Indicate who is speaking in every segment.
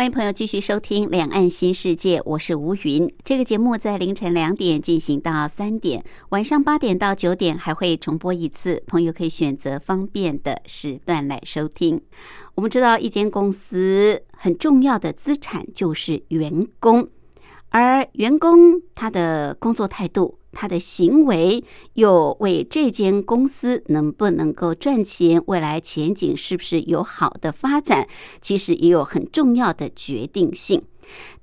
Speaker 1: 欢迎朋友继续收听《两岸新世界》，我是吴云。这个节目在凌晨两点进行到三点，晚上八点到九点还会重播一次，朋友可以选择方便的时段来收听。我们知道，一间公司很重要的资产就是员工，而员工他的工作态度。他的行为又为这间公司能不能够赚钱、未来前景是不是有好的发展，其实也有很重要的决定性。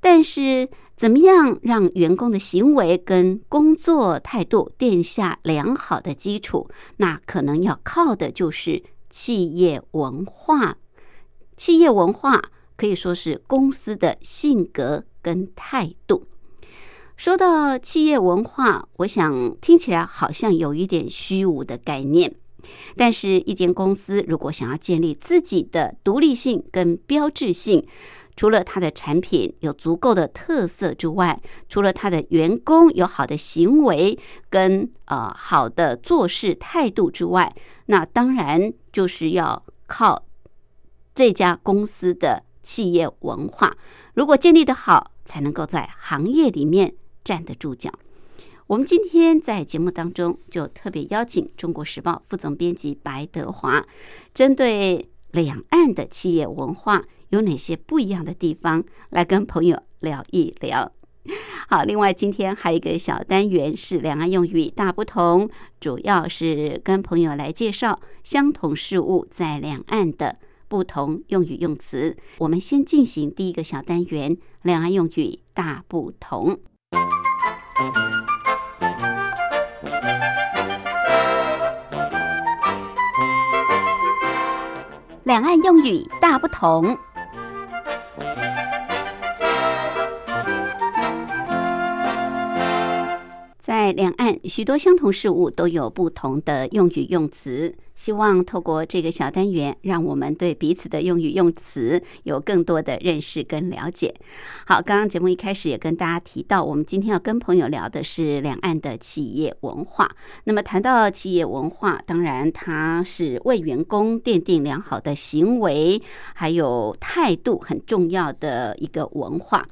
Speaker 1: 但是，怎么样让员工的行为跟工作态度奠下良好的基础？那可能要靠的就是企业文化。企业文化可以说是公司的性格跟态度。说到企业文化，我想听起来好像有一点虚无的概念。但是，一间公司如果想要建立自己的独立性跟标志性，除了它的产品有足够的特色之外，除了它的员工有好的行为跟呃好的做事态度之外，那当然就是要靠这家公司的企业文化。如果建立的好，才能够在行业里面。站得住脚。我们今天在节目当中就特别邀请《中国时报》副总编辑白德华，针对两岸的企业文化有哪些不一样的地方，来跟朋友聊一聊。好，另外今天还有一个小单元是两岸用语大不同，主要是跟朋友来介绍相同事物在两岸的不同用语用词。我们先进行第一个小单元：两岸用语大不同。两岸用语大不同。在两岸，许多相同事物都有不同的用语用词。希望透过这个小单元，让我们对彼此的用语用词有更多的认识跟了解。好，刚刚节目一开始也跟大家提到，我们今天要跟朋友聊的是两岸的企业文化。那么谈到企业文化，当然它是为员工奠定良好的行为还有态度很重要的一个文化。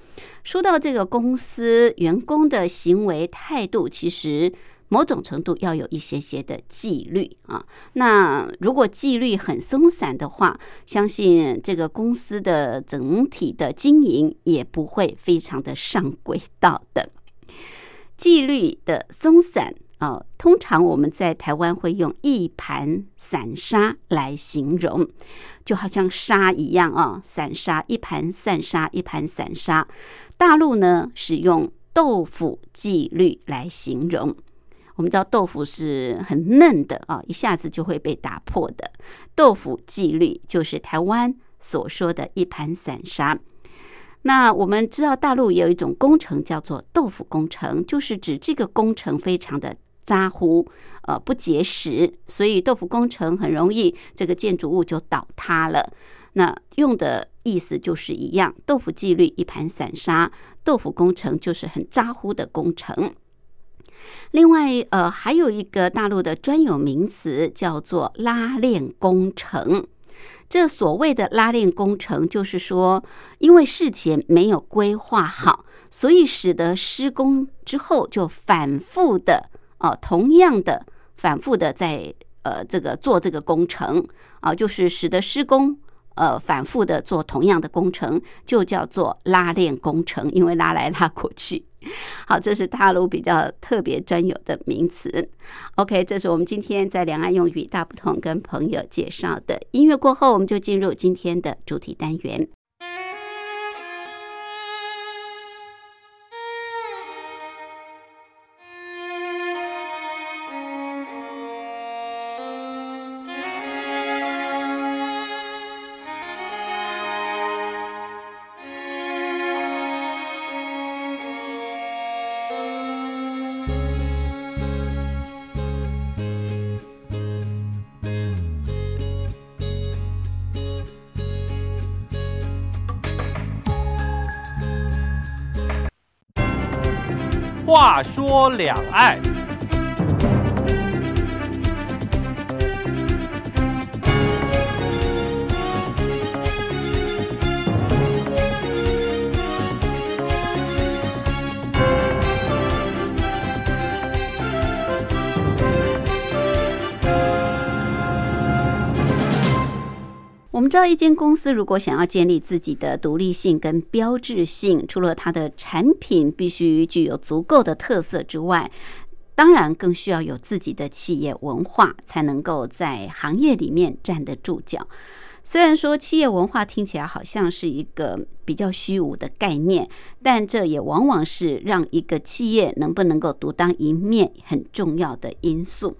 Speaker 1: 说到这个公司员工的行为态度，其实。某种程度要有一些些的纪律啊，那如果纪律很松散的话，相信这个公司的整体的经营也不会非常的上轨道的。纪律的松散啊，通常我们在台湾会用一盘散沙来形容，就好像沙一样啊，散沙一盘散沙一盘散沙。大陆呢是用豆腐纪律来形容。我们知道豆腐是很嫩的啊，一下子就会被打破的。豆腐纪律就是台湾所说的一盘散沙。那我们知道大陆也有一种工程叫做豆腐工程，就是指这个工程非常的扎乎，呃，不结实，所以豆腐工程很容易这个建筑物就倒塌了。那用的意思就是一样，豆腐纪律一盘散沙，豆腐工程就是很扎乎的工程。另外，呃，还有一个大陆的专有名词叫做拉链工程。这所谓的拉链工程，就是说，因为事前没有规划好，所以使得施工之后就反复的，哦，同样的反复的在呃这个做这个工程啊，就是使得施工。呃，反复的做同样的工程，就叫做拉链工程，因为拉来拉过去。好，这是大陆比较特别专有的名词。OK，这是我们今天在两岸用语大不同跟朋友介绍的音乐过后，我们就进入今天的主题单元。
Speaker 2: 说两岸。
Speaker 1: 知道，一间公司如果想要建立自己的独立性跟标志性，除了它的产品必须具有足够的特色之外，当然更需要有自己的企业文化，才能够在行业里面站得住脚。虽然说企业文化听起来好像是一个比较虚无的概念，但这也往往是让一个企业能不能够独当一面很重要的因素。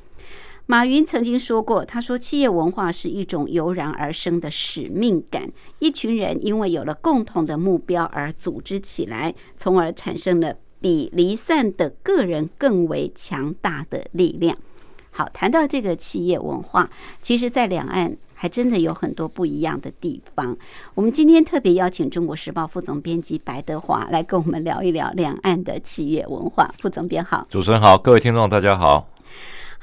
Speaker 1: 马云曾经说过：“他说，企业文化是一种油然而生的使命感，一群人因为有了共同的目标而组织起来，从而产生了比离散的个人更为强大的力量。”好，谈到这个企业文化，其实，在两岸还真的有很多不一样的地方。我们今天特别邀请《中国时报》副总编辑白德华来跟我们聊一聊两岸的企业文化。副总编好，
Speaker 3: 主持人好，各位听众大家好。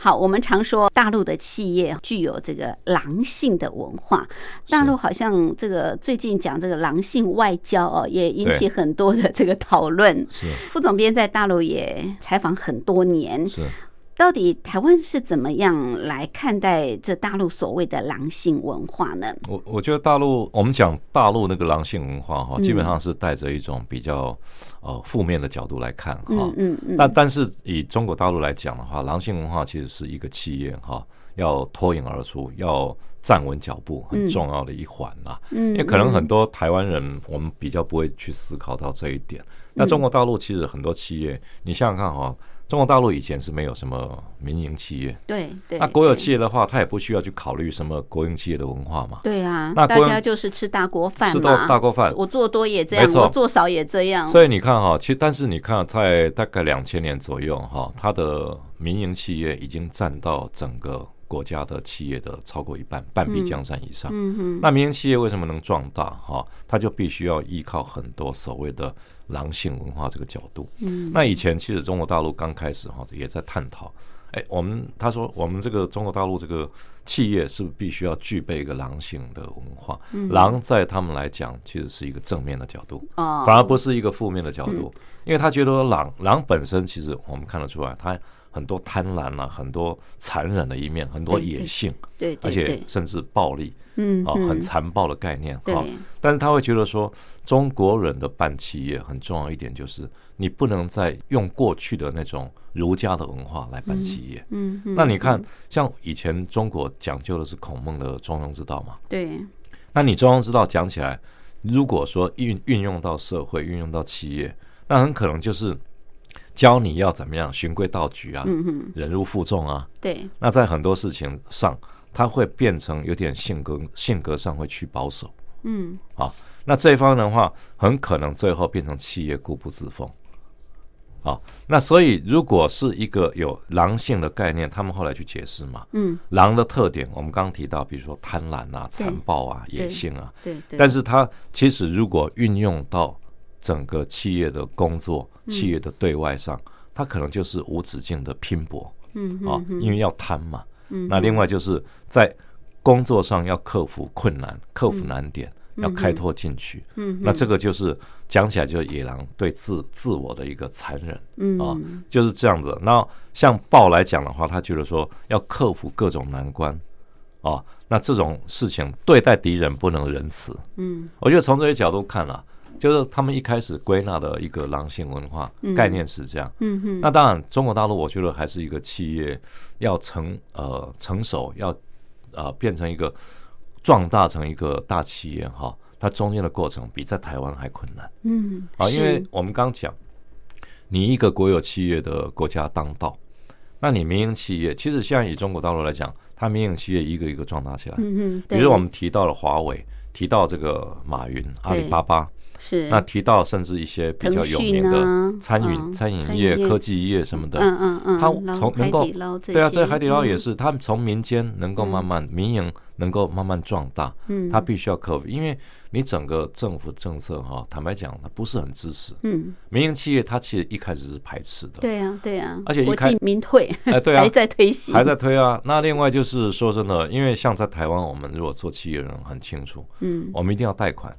Speaker 1: 好，我们常说大陆的企业具有这个狼性的文化。大陆好像这个最近讲这个狼性外交哦，也引起很多的这个讨论。
Speaker 3: 是
Speaker 1: 副总编在大陆也采访很多年。
Speaker 3: 是。
Speaker 1: 到底台湾是怎么样来看待这大陆所谓的狼性文化呢？
Speaker 3: 我我觉得大陆，我们讲大陆那个狼性文化哈，基本上是带着一种比较呃负面的角度来看哈。
Speaker 1: 嗯嗯嗯。
Speaker 3: 但但是以中国大陆来讲的话，狼性文化其实是一个企业哈要脱颖而出、要站稳脚步很重要的一环呐。嗯。因为可能很多台湾人我们比较不会去思考到这一点。那中国大陆其实很多企业，你想想看哈。中国大陆以前是没有什么民营企业，
Speaker 1: 对对。
Speaker 3: 那国有企业的话，他也不需要去考虑什么国营企业的文化嘛。
Speaker 1: 对啊，
Speaker 3: 那
Speaker 1: 大家就是吃大锅饭
Speaker 3: 吃到大锅饭。
Speaker 1: 我做多也这样，我做少也这样。
Speaker 3: 所以你看哈，其实但是你看，在大概两千年左右哈，它的民营企业已经占到整个国家的企业的超过一半，半壁江山以上。嗯哼。那民营企业为什么能壮大哈？它就必须要依靠很多所谓的。狼性文化这个角度，嗯，那以前其实中国大陆刚开始哈也在探讨，哎，我们他说我们这个中国大陆这个企业是不是必须要具备一个狼性的文化？狼在他们来讲其实是一个正面的角度，哦，反而不是一个负面的角度，因为他觉得狼狼本身其实我们看得出来，它很多贪婪啊，很多残忍的一面，很多野性，
Speaker 1: 对，
Speaker 3: 而且甚至暴力。
Speaker 1: 嗯，
Speaker 3: 哦，很残暴的概念，哈。但是他会觉得说，中国人的办企业很重要一点就是，你不能再用过去的那种儒家的文化来办企业。
Speaker 1: 嗯，
Speaker 3: 那你看，像以前中国讲究的是孔孟的中庸之道嘛？
Speaker 1: 对。
Speaker 3: 那你中庸之道讲起来，如果说运运用到社会，运用到企业，那很可能就是教你要怎么样循规蹈矩啊，忍辱负重啊。
Speaker 1: 对。
Speaker 3: 那在很多事情上。他会变成有点性格，性格上会去保守，
Speaker 1: 嗯，
Speaker 3: 好，那这一方的话，很可能最后变成企业固步自封，好，那所以如果是一个有狼性的概念，他们后来去解释嘛，
Speaker 1: 嗯，
Speaker 3: 狼的特点，我们刚刚提到，比如说贪婪啊、残暴啊、野性啊，
Speaker 1: 对，
Speaker 3: 但是它其实如果运用到整个企业的工作、企业的对外上，它可能就是无止境的拼搏，
Speaker 1: 嗯，
Speaker 3: 啊，因为要贪嘛。嗯那另外就是在工作上要克服困难、克服难点，要开拓进取。
Speaker 1: 嗯，
Speaker 3: 那这个就是讲起来就是野狼对自自我的一个残忍。
Speaker 1: 嗯
Speaker 3: 啊，就是这样子。那像豹来讲的话，他觉得说要克服各种难关。啊，那这种事情对待敌人不能仁慈。
Speaker 1: 嗯，
Speaker 3: 我觉得从这些角度看了。就是他们一开始归纳的一个狼性文化概念是这样。
Speaker 1: 嗯哼。
Speaker 3: 那当然，中国大陆我觉得还是一个企业要成呃成熟，要呃变成一个壮大成一个大企业哈，它中间的过程比在台湾还困难。
Speaker 1: 嗯。
Speaker 3: 啊，因为我们刚讲，你一个国有企业的国家当道，那你民营企业其实现在以中国大陆来讲，它民营企业一个一个壮大起来。
Speaker 1: 嗯
Speaker 3: 比如我们提到了华为，提到这个马云、阿里巴巴。
Speaker 1: 是。
Speaker 3: 那提到甚至一些比较有名的餐饮、餐饮业、科技业什么的，
Speaker 1: 嗯嗯嗯，
Speaker 3: 它从能够对啊，这海底捞也
Speaker 1: 是，
Speaker 3: 他们从民间能够慢慢民营能够慢慢壮大，
Speaker 1: 嗯，
Speaker 3: 它必须要克服，因为你整个政府政策哈，坦白讲，它不是很支持，
Speaker 1: 嗯，
Speaker 3: 民营企业它其实一开始是排斥的，
Speaker 1: 对啊对啊，
Speaker 3: 而且一开
Speaker 1: 民退，
Speaker 3: 哎对啊，
Speaker 1: 还在推行，
Speaker 3: 还在推啊。那另外就是说真的，因为像在台湾，我们如果做企业人很清楚，
Speaker 1: 嗯，
Speaker 3: 我们一定要贷款。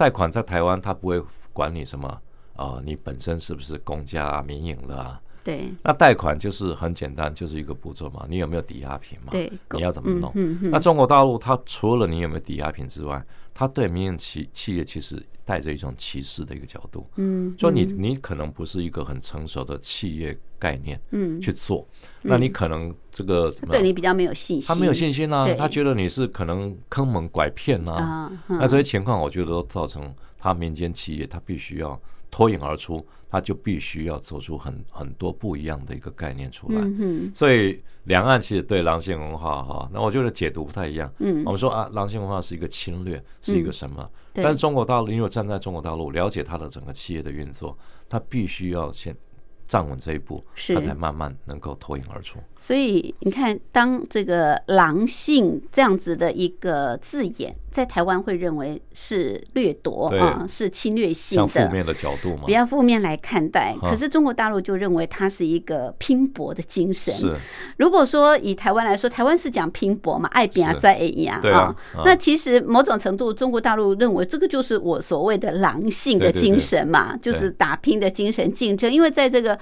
Speaker 3: 贷款在台湾，他不会管你什么啊，你本身是不是公家啊、民营的啊？
Speaker 1: 对。
Speaker 3: 那贷款就是很简单，就是一个步骤嘛，你有没有抵押品嘛？
Speaker 1: 对。
Speaker 3: 你要怎么弄？
Speaker 1: 嗯
Speaker 3: 那中国大陆，它除了你有没有抵押品之外，它对民营企企业其实带着一种歧视的一个角度。
Speaker 1: 嗯。
Speaker 3: 说你你可能不是一个很成熟的企业概念，
Speaker 1: 嗯，
Speaker 3: 去做，那你可能这个
Speaker 1: 对你比较没有信心，
Speaker 3: 他没有信心啊，他觉得你是可能坑蒙拐骗呐，那这些情况我觉得都造成他民间企业他必须要脱颖而出，他就必须要做出很很多不一样的一个概念出来。
Speaker 1: 嗯
Speaker 3: 所以两岸其实对狼性文化哈，那我觉得解读不太一样。
Speaker 1: 嗯，
Speaker 3: 我们说啊，狼性文化是一个侵略，是一个什么？但是中国大陆，因为站在中国大陆了解它的整个企业的运作，它必须要先。站稳这一步，他才慢慢能够脱颖而出。
Speaker 1: 所以你看，当这个“狼性”这样子的一个字眼，在台湾会认为是掠夺啊，是侵略性的，
Speaker 3: 负面的角度嘛，
Speaker 1: 比较负面来看待。可是中国大陆就认为它是一个拼搏的精神。
Speaker 3: 是，
Speaker 1: 如果说以台湾来说，台湾是讲拼搏嘛，爱拼在 A 呀
Speaker 3: 啊。
Speaker 1: 那其实某种程度，中国大陆认为这个就是我所谓的狼性的精神嘛，就是打拼的精神，竞争。因为在这个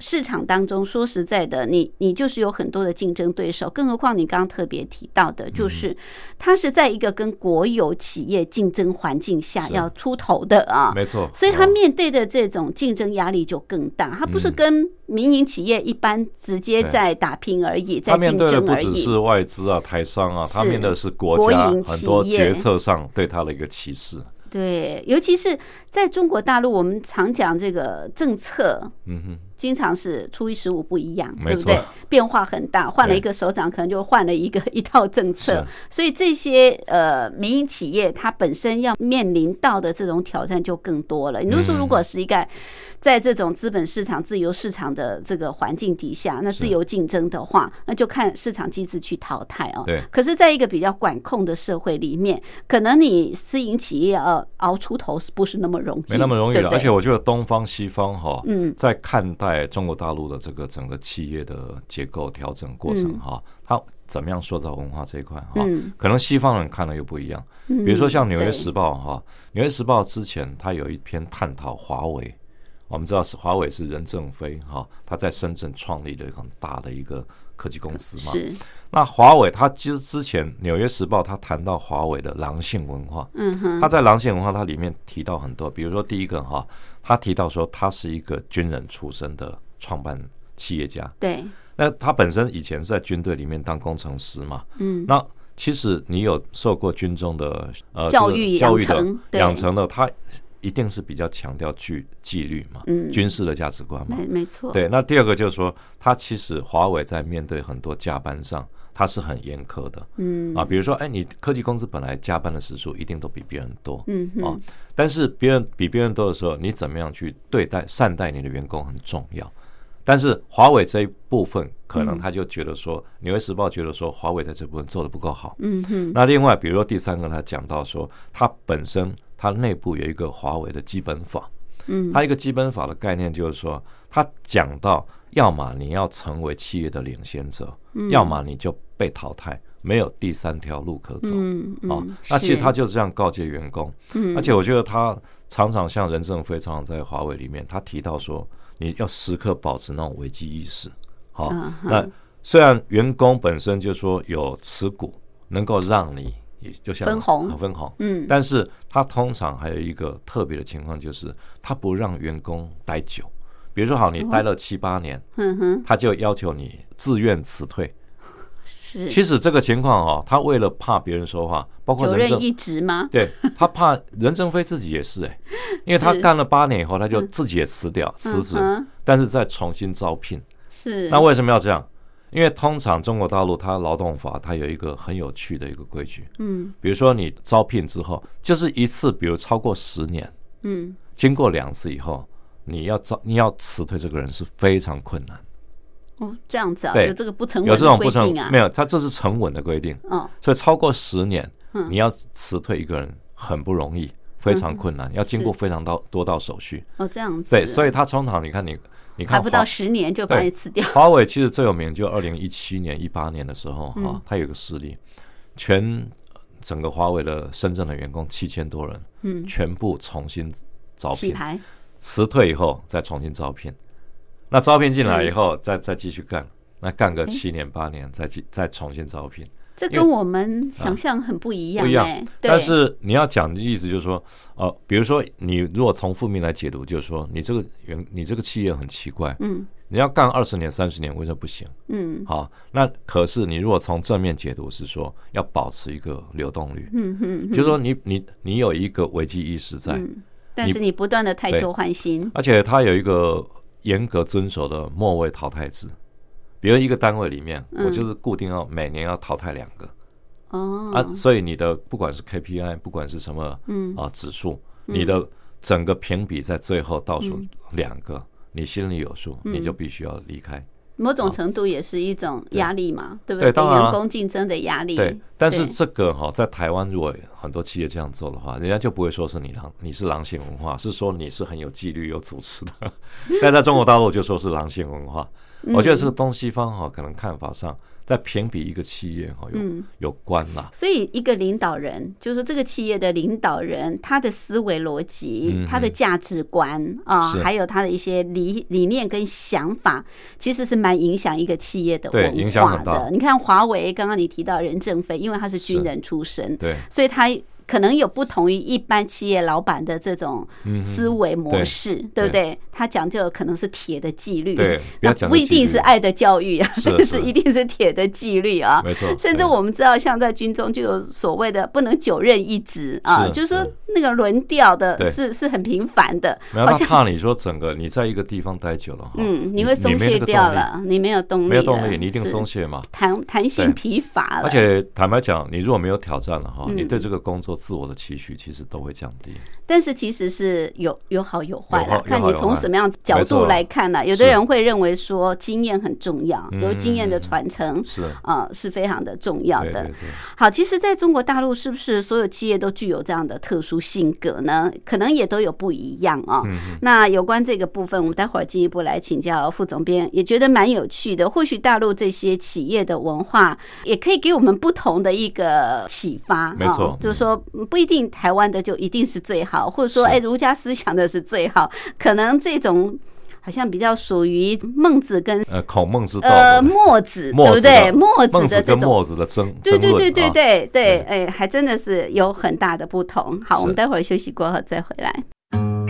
Speaker 1: 市场当中，说实在的，你你就是有很多的竞争对手，更何况你刚刚特别提到的，就是它是在一个跟国有企业竞争环境下要出头的啊，
Speaker 3: 没错，
Speaker 1: 所以它面对的这种竞争压力就更大。它不是跟民营企业一般直接在打拼而已，在竞争而已。
Speaker 3: 不只是外资啊、台商啊，他面对的是国家很多决策上对他的一个歧视。
Speaker 1: 对，尤其是在中国大陆，我们常讲这个政策，
Speaker 3: 嗯哼，
Speaker 1: 经常是初一十五不一样，
Speaker 3: 对
Speaker 1: 不对？变化很大，换了一个首长，可能就换了一个一套政策。所以这些呃民营企业，它本身要面临到的这种挑战就更多了。你就说，如果是一个在这种资本市场、自由市场的这个环境底下，那自由竞争的话，那就看市场机制去淘汰哦。
Speaker 3: 对。
Speaker 1: 可是，在一个比较管控的社会里面，可能你私营企业要熬出头，是不是那么容易？
Speaker 3: 没那么容易
Speaker 1: 了。
Speaker 3: 而且，我觉得东方西方哈，嗯，在看待中国大陆的这个整个企业的结构调整过程哈，它怎么样塑造文化这一块哈，可能西方人看的又不一样。比如说，像《纽约时报》哈，《纽约时报》之前它有一篇探讨华为。我们知道是华为是任正非哈，他在深圳创立了很大的一个科技公司嘛。
Speaker 1: 是。
Speaker 3: 那华为，他其实之前《纽约时报》他谈到华为的狼性文化。
Speaker 1: 嗯哼。
Speaker 3: 他在狼性文化，它里面提到很多，比如说第一个哈，他提到说他是一个军人出身的创办企业家。
Speaker 1: 对。
Speaker 3: 那他本身以前是在军队里面当工程师嘛。
Speaker 1: 嗯。
Speaker 3: 那其实你有受过军中的呃
Speaker 1: 教育
Speaker 3: 教育
Speaker 1: 的
Speaker 3: 养成的他。一定是比较强调纪纪律嘛，
Speaker 1: 嗯，
Speaker 3: 军事的价值观嘛，
Speaker 1: 没没错。
Speaker 3: 对，那第二个就是说，他其实华为在面对很多加班上，他是很严苛的，
Speaker 1: 嗯。
Speaker 3: 啊，比如说，哎，你科技公司本来加班的时数一定都比别人多，
Speaker 1: 嗯
Speaker 3: 啊，但是别人比别人多的时候，你怎么样去对待善待你的员工很重要。但是华为这一部分，可能他就觉得说，《纽约时报》觉得说，华为在这部分做的不够好，
Speaker 1: 嗯哼。
Speaker 3: 那另外，比如说第三个，他讲到说，他本身。它内部有一个华为的基本法，
Speaker 1: 嗯，
Speaker 3: 它一个基本法的概念就是说，他讲到，要么你要成为企业的领先者，要么你就被淘汰，没有第三条路可走，
Speaker 1: 嗯
Speaker 3: 哦，那其实他就这样告诫员工，
Speaker 1: 嗯，
Speaker 3: 而且我觉得他常常像任正非常常在华为里面，他提到说，你要时刻保持那种危机意识，好，那虽然员工本身就说有持股，能够让你。也就像
Speaker 1: 分红，
Speaker 3: 分红，
Speaker 1: 嗯，
Speaker 3: 但是他通常还有一个特别的情况，就是他不让员工待久。比如说，好，你待了七八年，
Speaker 1: 嗯哼，
Speaker 3: 他就要求你自愿辞退。
Speaker 1: 是，
Speaker 3: 其实这个情况哦，他为了怕别人说话，包括任
Speaker 1: 正一职吗？
Speaker 3: 对他怕任正非自己也是哎，因为他干了八年以后，他就自己也辞掉辞职，但是再重新招聘。
Speaker 1: 是，
Speaker 3: 那为什么要这样？因为通常中国大陆它劳动法它有一个很有趣的一个规矩，
Speaker 1: 嗯，
Speaker 3: 比如说你招聘之后，就是一次，比如超过十年，嗯，经过两次以后，你要招你要辞退这个人是非常困难。
Speaker 1: 哦，这样子啊，
Speaker 3: 对。
Speaker 1: 有这个不成文
Speaker 3: 有这种
Speaker 1: 的
Speaker 3: 不成
Speaker 1: 规定啊，
Speaker 3: 没有，它这是成文的规定。
Speaker 1: 哦，
Speaker 3: 所以超过十年，
Speaker 1: 嗯。
Speaker 3: 你要辞退一个人很不容易，非常困难，要经过非常多多道手续。
Speaker 1: 哦，这样子，
Speaker 3: 对，所以他通常你看你你看
Speaker 1: 还不到十年就把
Speaker 3: 对
Speaker 1: 你辞掉，
Speaker 3: 华为其实最有名就二零一七年、一八年的时候
Speaker 1: 嗯。
Speaker 3: 哈，它有一个事例，全整个华为的深圳的员工七千多人，
Speaker 1: 嗯，
Speaker 3: 全部重新招聘，辞退以后再重新招聘。那招聘进来以后，再再继续干，那干个七年八年，再继再重新招聘。
Speaker 1: 这跟我们想象很不一样
Speaker 3: 不一样。但是你要讲的意思就是说，呃，比如说你如果从负面来解读，就是说你这个员你这个企业很奇怪，
Speaker 1: 嗯。
Speaker 3: 你要干二十年三十年为什么不行？
Speaker 1: 嗯。
Speaker 3: 好，那可是你如果从正面解读是说要保持一个流动率，
Speaker 1: 嗯嗯，
Speaker 3: 就是说你你你有一个危机意识在，
Speaker 1: 嗯，但是你不断的汰旧换新，
Speaker 3: 而且它有一个严格遵守的末位淘汰制。比如一个单位里面，
Speaker 1: 嗯。
Speaker 3: 我就是固定要每年要淘汰两个。
Speaker 1: 哦，
Speaker 3: 啊，所以你的不管是 KPI，不管是什么
Speaker 1: 嗯。
Speaker 3: 啊指数，你的整个评比在最后倒数两个，你心里有数，
Speaker 1: 嗯。
Speaker 3: 你就必须要离开。
Speaker 1: 某种程度也是一种压力嘛，对不给
Speaker 3: 对？当然
Speaker 1: 员工竞争的压力，
Speaker 3: 对，但是这个哈，在台湾如果很多企业这样做的话，人家就不会说是你狼，你是狼性文化，是说你是很有纪律、有组织的。但在中国大陆就说是狼性文化。我觉得这个东西方哈，可能看法上在评比一个企业哈有
Speaker 1: 嗯。
Speaker 3: 有关啦。
Speaker 1: 所以，一个领导人，就是说这个企业的领导人，他的思维逻辑、
Speaker 3: 嗯
Speaker 1: 他的价值观啊，
Speaker 3: 是。
Speaker 1: 还有他的一些理理念跟想法，其实是蛮影响一个企业的
Speaker 3: 对影
Speaker 1: 文化
Speaker 3: 响很大。
Speaker 1: 的。你看华为，刚刚你提到任正非，因为他是军人出身，
Speaker 3: 对，
Speaker 1: 所以他可能有不同于一般企业老板的这种思维模
Speaker 3: 对
Speaker 1: 式，对不对？他讲究可能是铁的纪律，
Speaker 3: 对不
Speaker 1: 那不一定是爱的教育啊，
Speaker 3: 是
Speaker 1: 但是。
Speaker 3: 是
Speaker 1: 一定是铁的纪律啊。
Speaker 3: 没错。
Speaker 1: 甚至我们知道，像在军中就有所谓的不能久任一职啊，
Speaker 3: 是
Speaker 1: 就是说那个轮调的是是很频繁的，
Speaker 3: 他怕你说整个你在一个地方待久了，
Speaker 1: 嗯，你会松懈掉了，你没有动力，
Speaker 3: 没有动力，你一定松懈嘛。
Speaker 1: 弹弹性疲乏了，
Speaker 3: 而且坦白讲，你如果没有挑战了哈，
Speaker 1: 嗯。
Speaker 3: 你对这个工作自我的期许其实都会降低。
Speaker 1: 但是其实是有有好有坏啦，看你从什么样角度来看呢？有的人会认为说经验很重要，
Speaker 3: 嗯
Speaker 1: 有经验的传承
Speaker 3: 是，
Speaker 1: 啊是非常的重要的。好，其实在中国大陆，是不是所有企业都具有这样的特殊性格呢？可能也都有不一样哦。那有关这个部分，我们待会儿进一步来请教副总编，也觉得蛮有趣的。或许大陆这些企业的文化，也可以给我们不同的一个启发。
Speaker 3: 没错
Speaker 1: 哦就是说嗯不一定台湾的就一定是最好，或者说
Speaker 3: 是
Speaker 1: 哎儒家思想的是最好，可能这种。好像比较属于孟子跟
Speaker 3: 呃，孔孟之道
Speaker 1: 呃墨子，对不对？墨子
Speaker 3: 孟子
Speaker 1: 的这种
Speaker 3: 跟墨子的争
Speaker 1: 对对对对，对哎，还真的是有很大的不同。好，我们待会儿休息过后再回来。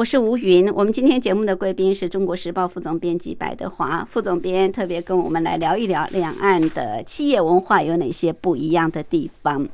Speaker 1: 我是吴云，我们今天节目的贵宾是中国时报副总编辑白德华副总编，特别跟我们来聊一聊两岸的企业文化有哪些不一样的地方。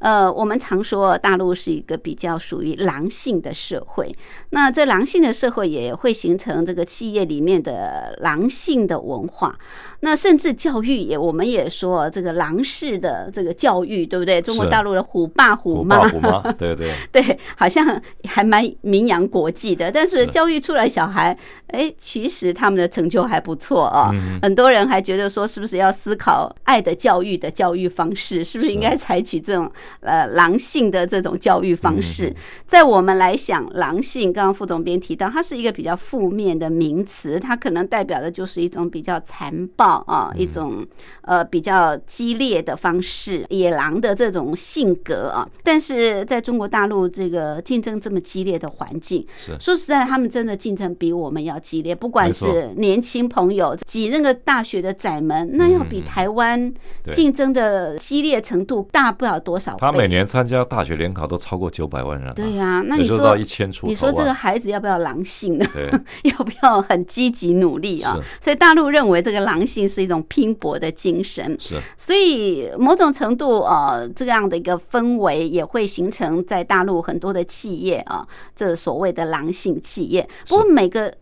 Speaker 1: 呃，我们常说大陆是一个比较属于狼性的社会，那这狼性的社会也会形成这个企业里面的狼性的文化。那甚至教育也，我们也说这个狼式的这个教育，对不对？中国大陆的虎爸虎妈，
Speaker 3: 虎妈，对对
Speaker 1: 对，好像还蛮名扬国际的。但是教育出来小孩，哎，其实他们的成就还不错啊。很多人还觉得说，是不是要思考爱的教育的教育方式，是不是应该采取这种呃狼性的这种教育方式？在我们来想，狼性，刚刚副总编提到，它是一个比较负面的名词，它可能代表的就是一种比较残暴。啊，一种呃比较激烈的方式，野狼的这种性格啊，但是在中国大陆这个竞争这么激烈的环境，说实在，他们真的竞争比我们要激烈。不管是年轻朋友挤那个大学的窄门，那要比台湾竞争的激烈程度大不了多少。
Speaker 3: 他每年参加大学联考都超过九百万人，
Speaker 1: 对呀，那你说
Speaker 3: 一千出，
Speaker 1: 你说这个孩子要不要狼性呢？要不要很积极努力啊？所以大陆认为这个狼性。是一种拼搏的精神，
Speaker 3: 是，
Speaker 1: 所以某种程度呃，这样的一个氛围也会形成在大陆很多的企业啊，这所谓的狼性企业。不过每个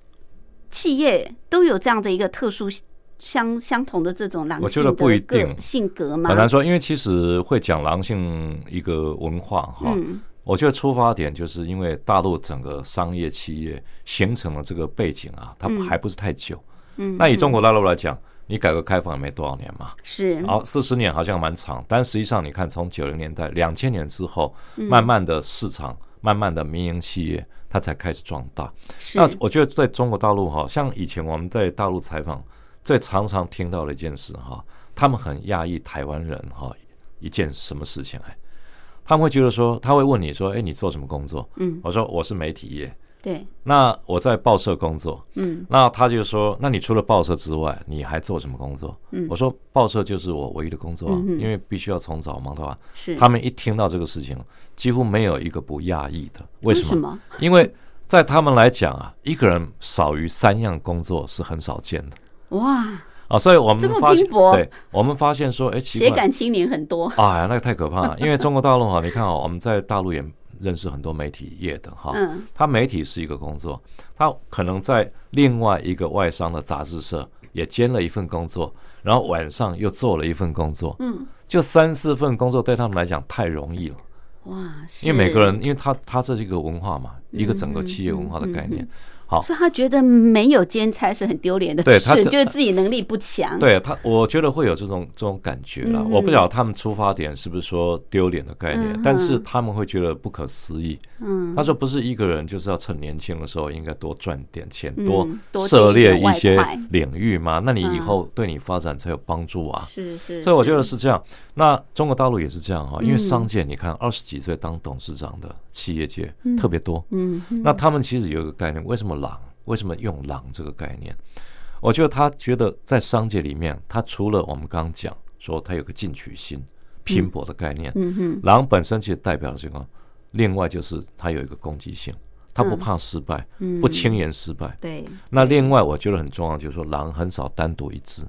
Speaker 1: 企业都有这样的一个特殊相相同的这种狼性的性格嘛？
Speaker 3: 很难说，因为其实会讲狼性一个文化哈，我觉得出发点就是因为大陆整个商业企业形成了这个背景啊，它还不是太久。嗯，那以中国大陆来讲。你改革开放也没多少年嘛，
Speaker 1: 是，
Speaker 3: 好四十年好像蛮长，但实际上你看，从九零年代、两千年之后，慢慢的市场、慢慢的民营企业，它才开始壮大。那我觉得在中国大陆哈，像以前我们在大陆采访，最常常听到的一件事哈，他们很讶异台湾人哈一件什么事情哎，他们会觉得说，他会问你说，哎，你做什么工作？嗯，我说我是媒体业。
Speaker 1: 对，
Speaker 3: 那我在报社工作，嗯，那他就说，那你除了报社之外，你还做什么工作？嗯，我说报社就是我唯一的工作啊，因为必须要从早忙到晚。
Speaker 1: 是，
Speaker 3: 他们一听到这个事情，几乎没有一个不讶异的。为什么？因为在他们来讲啊，一个人少于三样工作是很少见的。哇，啊，所以我们发现，对，我们发现说，哎，
Speaker 1: 写感青年很多。
Speaker 3: 哎呀，那个太可怕了，因为中国大陆哈，你看啊，我们在大陆也。认识很多媒体业的哈，他媒体是一个工作，他可能在另外一个外商的杂志社也兼了一份工作，然后晚上又做了一份工作，嗯，就三四份工作对他们来讲太容易了，哇，因为每个人，因为他他这是一个文化嘛，一个整个企业文化的概念。好，
Speaker 1: 所以他觉得没有兼差是很丢脸的事，就是自己能力不强。
Speaker 3: 对他，我觉得会有这种这种感觉了。我不晓得他们出发点是不是说丢脸的概念，但是他们会觉得不可思议。嗯，他说不是一个人就是要趁年轻的时候应该多赚点钱，多涉猎一些领域吗？那你以后对你发展才有帮助啊。
Speaker 1: 是是，
Speaker 3: 所以我觉得是这样。那中国大陆也是这样哈，因为商界你看二十几岁当董事长的企业界特别多，嗯，那他们其实有一个概念，为什么狼？为什么用狼这个概念？我觉得他觉得在商界里面，他除了我们刚刚讲说他有个进取心、拼搏的概念，嗯哼，狼本身其实代表这个，另外就是他有一个攻击性，他不怕失败，不轻言失败，
Speaker 1: 对。
Speaker 3: 那另外我觉得很重要就是说，狼很少单独一只。